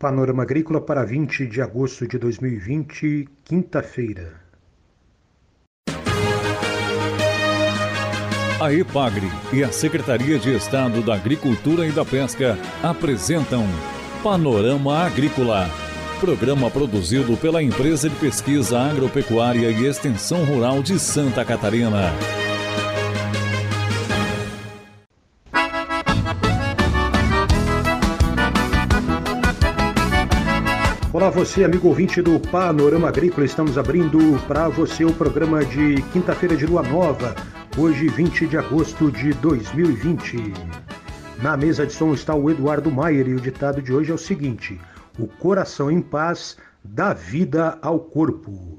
Panorama Agrícola para 20 de agosto de 2020, quinta-feira. A EPAGRE e a Secretaria de Estado da Agricultura e da Pesca apresentam Panorama Agrícola, programa produzido pela Empresa de Pesquisa Agropecuária e Extensão Rural de Santa Catarina. Você, amigo ouvinte do Panorama Agrícola. Estamos abrindo para você o programa de quinta-feira de lua nova, hoje, 20 de agosto de 2020. Na mesa de som está o Eduardo Maier e o ditado de hoje é o seguinte: O coração em paz dá vida ao corpo.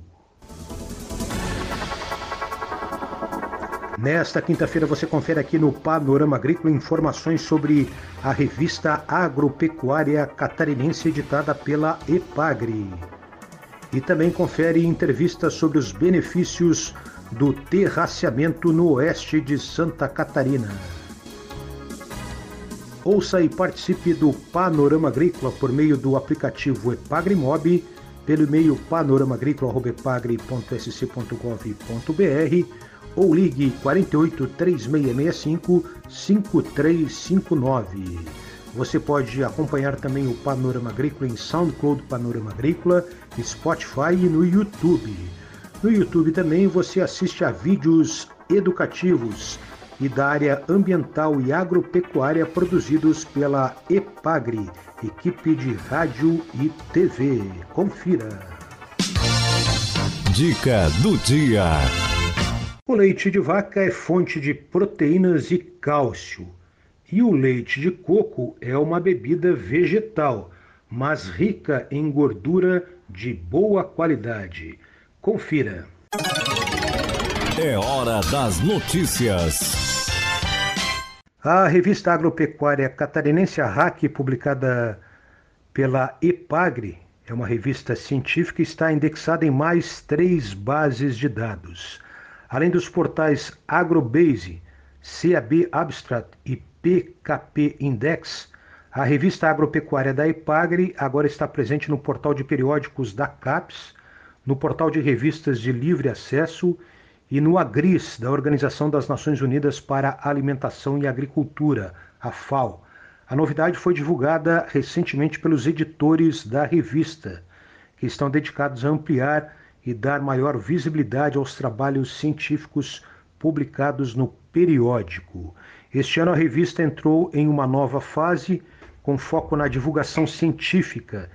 Nesta quinta-feira você confere aqui no Panorama Agrícola informações sobre a revista Agropecuária Catarinense editada pela EPAGRE. E também confere entrevistas sobre os benefícios do terraceamento no oeste de Santa Catarina. Ouça e participe do Panorama Agrícola por meio do aplicativo Epagre Mob, pelo e-mail panoramaagrícola.epagre.sc.gov.br ou ligue 48 3665 5359. Você pode acompanhar também o Panorama Agrícola em SoundCloud Panorama Agrícola, Spotify e no YouTube. No YouTube também você assiste a vídeos educativos e da área ambiental e agropecuária produzidos pela EPAGRE, equipe de rádio e TV. Confira. Dica do dia. O leite de vaca é fonte de proteínas e cálcio. E o leite de coco é uma bebida vegetal, mas rica em gordura de boa qualidade. Confira. É hora das notícias. A revista agropecuária catarinense RAC, publicada pela EPAGRE, é uma revista científica e está indexada em mais três bases de dados. Além dos portais Agrobase, CAB Abstract e PKP Index, a revista agropecuária da Ipagre agora está presente no portal de periódicos da CAPES, no portal de revistas de livre acesso e no AGRIS, da Organização das Nações Unidas para a Alimentação e Agricultura, a FAO. A novidade foi divulgada recentemente pelos editores da revista, que estão dedicados a ampliar e dar maior visibilidade aos trabalhos científicos publicados no periódico. Este ano a revista entrou em uma nova fase com foco na divulgação científica.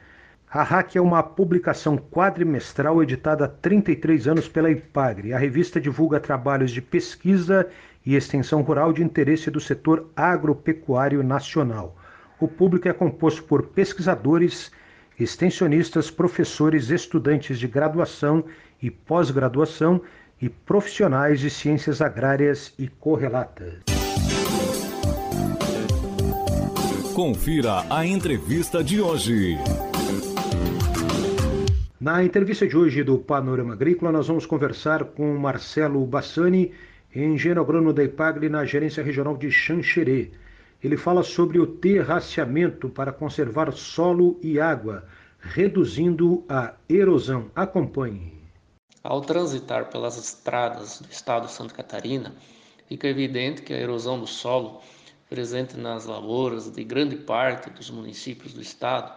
A RAC é uma publicação quadrimestral editada há 33 anos pela IPAGRE. A revista divulga trabalhos de pesquisa e extensão rural de interesse do setor agropecuário nacional. O público é composto por pesquisadores, extensionistas, professores, estudantes de graduação e pós-graduação e profissionais de ciências agrárias e correlatas. Confira a entrevista de hoje. Na entrevista de hoje do Panorama Agrícola, nós vamos conversar com Marcelo Bassani, engenheiro agrônomo da IPAGRE na Gerência Regional de Xanxerê. Ele fala sobre o terraceamento para conservar solo e água, reduzindo a erosão. Acompanhe. Ao transitar pelas estradas do estado de Santa Catarina, fica evidente que a erosão do solo, presente nas lavouras de grande parte dos municípios do estado,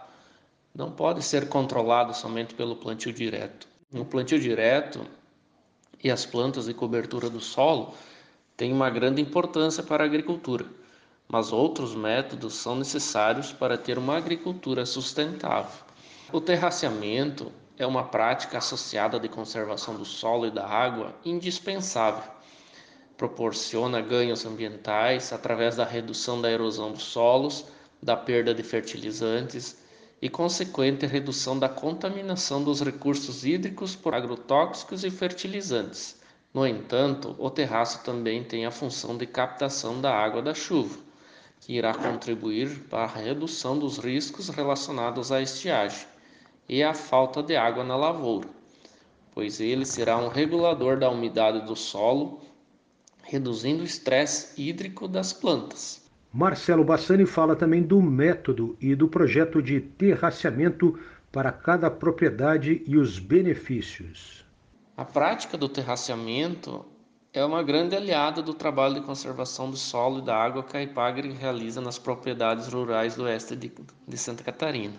não pode ser controlada somente pelo plantio direto. O plantio direto e as plantas de cobertura do solo têm uma grande importância para a agricultura mas outros métodos são necessários para ter uma agricultura sustentável. O terraceamento é uma prática associada de conservação do solo e da água indispensável. Proporciona ganhos ambientais através da redução da erosão dos solos, da perda de fertilizantes e consequente redução da contaminação dos recursos hídricos por agrotóxicos e fertilizantes. No entanto, o terraço também tem a função de captação da água da chuva que irá contribuir para a redução dos riscos relacionados à estiagem e à falta de água na lavoura, pois ele será um regulador da umidade do solo, reduzindo o estresse hídrico das plantas. Marcelo Bassani fala também do método e do projeto de terraceamento para cada propriedade e os benefícios. A prática do terraceamento é uma grande aliada do trabalho de conservação do solo e da água que a IPAGRE realiza nas propriedades rurais do oeste de, de Santa Catarina.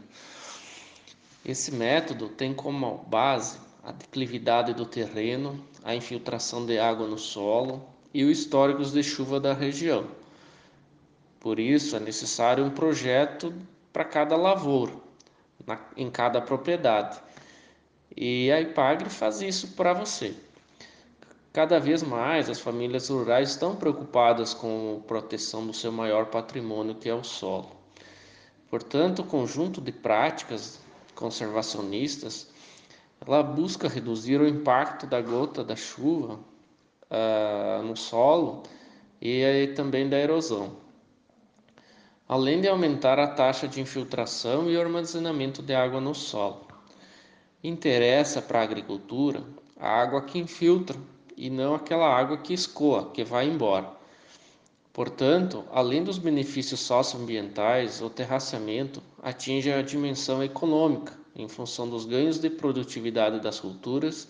Esse método tem como base a declividade do terreno, a infiltração de água no solo e os históricos de chuva da região. Por isso, é necessário um projeto para cada lavoura, na, em cada propriedade. E a IPAGRE faz isso para você. Cada vez mais as famílias rurais estão preocupadas com a proteção do seu maior patrimônio, que é o solo. Portanto, o conjunto de práticas conservacionistas ela busca reduzir o impacto da gota da chuva uh, no solo e também da erosão, além de aumentar a taxa de infiltração e armazenamento de água no solo. Interessa para a agricultura a água que infiltra e não aquela água que escoa, que vai embora. Portanto, além dos benefícios socioambientais, o terraceamento atinge a dimensão econômica em função dos ganhos de produtividade das culturas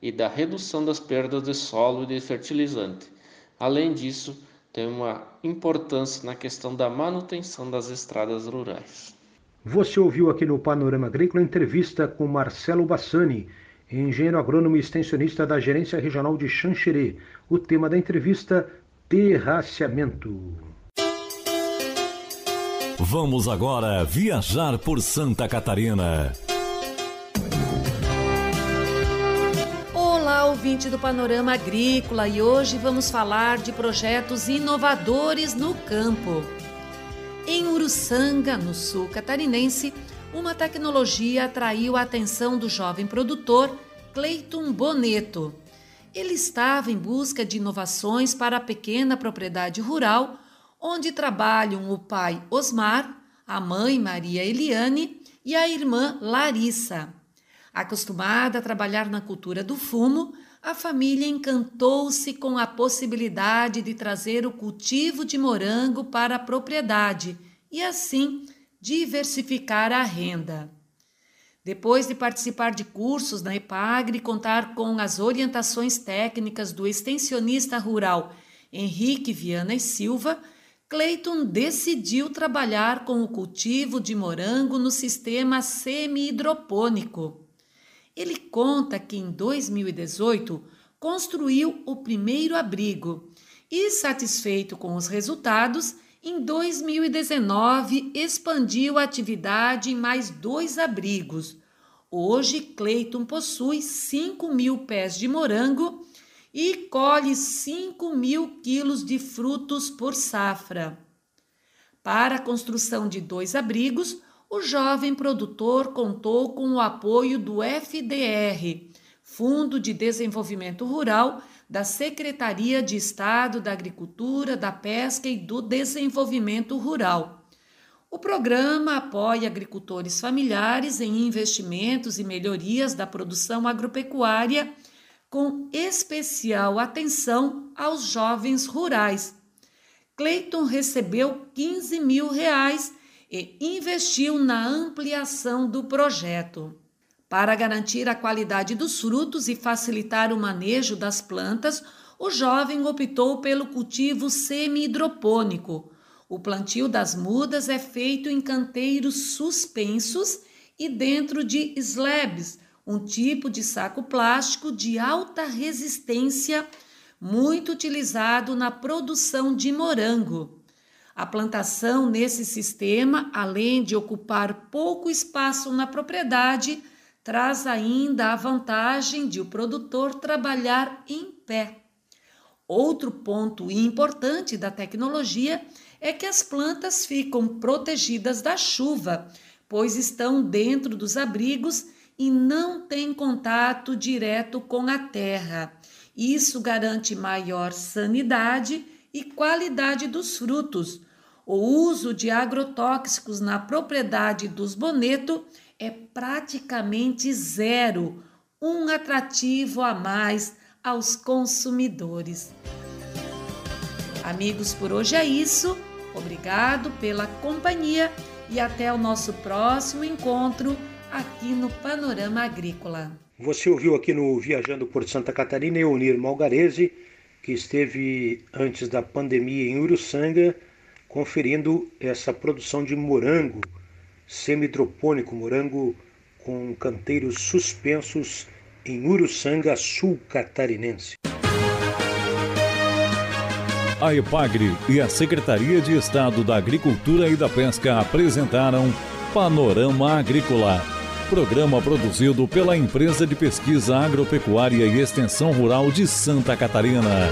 e da redução das perdas de solo e de fertilizante. Além disso, tem uma importância na questão da manutenção das estradas rurais. Você ouviu aqui no Panorama Agrícola entrevista com Marcelo Bassani, engenheiro agrônomo e extensionista da Gerência Regional de Xanxerê. O tema da entrevista: terraceamento. Vamos agora viajar por Santa Catarina. Olá, ouvinte do Panorama Agrícola, e hoje vamos falar de projetos inovadores no campo. Em Uruçanga, no sul catarinense, uma tecnologia atraiu a atenção do jovem produtor Cleiton Boneto. Ele estava em busca de inovações para a pequena propriedade rural, onde trabalham o pai Osmar, a mãe Maria Eliane e a irmã Larissa. Acostumada a trabalhar na cultura do fumo, a família encantou-se com a possibilidade de trazer o cultivo de morango para a propriedade e, assim, diversificar a renda. Depois de participar de cursos na EPAGRE e contar com as orientações técnicas do extensionista rural Henrique Viana e Silva, Clayton decidiu trabalhar com o cultivo de morango no sistema semi-hidropônico. Ele conta que em 2018 construiu o primeiro abrigo e, satisfeito com os resultados, em 2019, expandiu a atividade em mais dois abrigos. Hoje, Cleiton possui 5 mil pés de morango e colhe 5 mil quilos de frutos por safra. Para a construção de dois abrigos, o jovem produtor contou com o apoio do FDR, Fundo de Desenvolvimento Rural, da Secretaria de Estado da Agricultura, da Pesca e do Desenvolvimento Rural. O programa apoia agricultores familiares em investimentos e melhorias da produção agropecuária, com especial atenção aos jovens rurais. Cleiton recebeu 15 mil reais e investiu na ampliação do projeto. Para garantir a qualidade dos frutos e facilitar o manejo das plantas, o jovem optou pelo cultivo semi-hidropônico. O plantio das mudas é feito em canteiros suspensos e dentro de slabs, um tipo de saco plástico de alta resistência, muito utilizado na produção de morango. A plantação nesse sistema, além de ocupar pouco espaço na propriedade, traz ainda a vantagem de o produtor trabalhar em pé. Outro ponto importante da tecnologia é que as plantas ficam protegidas da chuva, pois estão dentro dos abrigos e não têm contato direto com a terra. Isso garante maior sanidade e qualidade dos frutos. O uso de agrotóxicos na propriedade dos boneto é praticamente zero, um atrativo a mais aos consumidores. Amigos, por hoje é isso. Obrigado pela companhia e até o nosso próximo encontro aqui no Panorama Agrícola. Você ouviu aqui no Viajando por Santa Catarina Eunir Malgarese, que esteve antes da pandemia em Uruçanga, conferindo essa produção de morango semidropônico, morango com canteiros suspensos em Uruçanga, sul catarinense. A EPAGRE e a Secretaria de Estado da Agricultura e da Pesca apresentaram Panorama Agrícola, programa produzido pela Empresa de Pesquisa Agropecuária e Extensão Rural de Santa Catarina.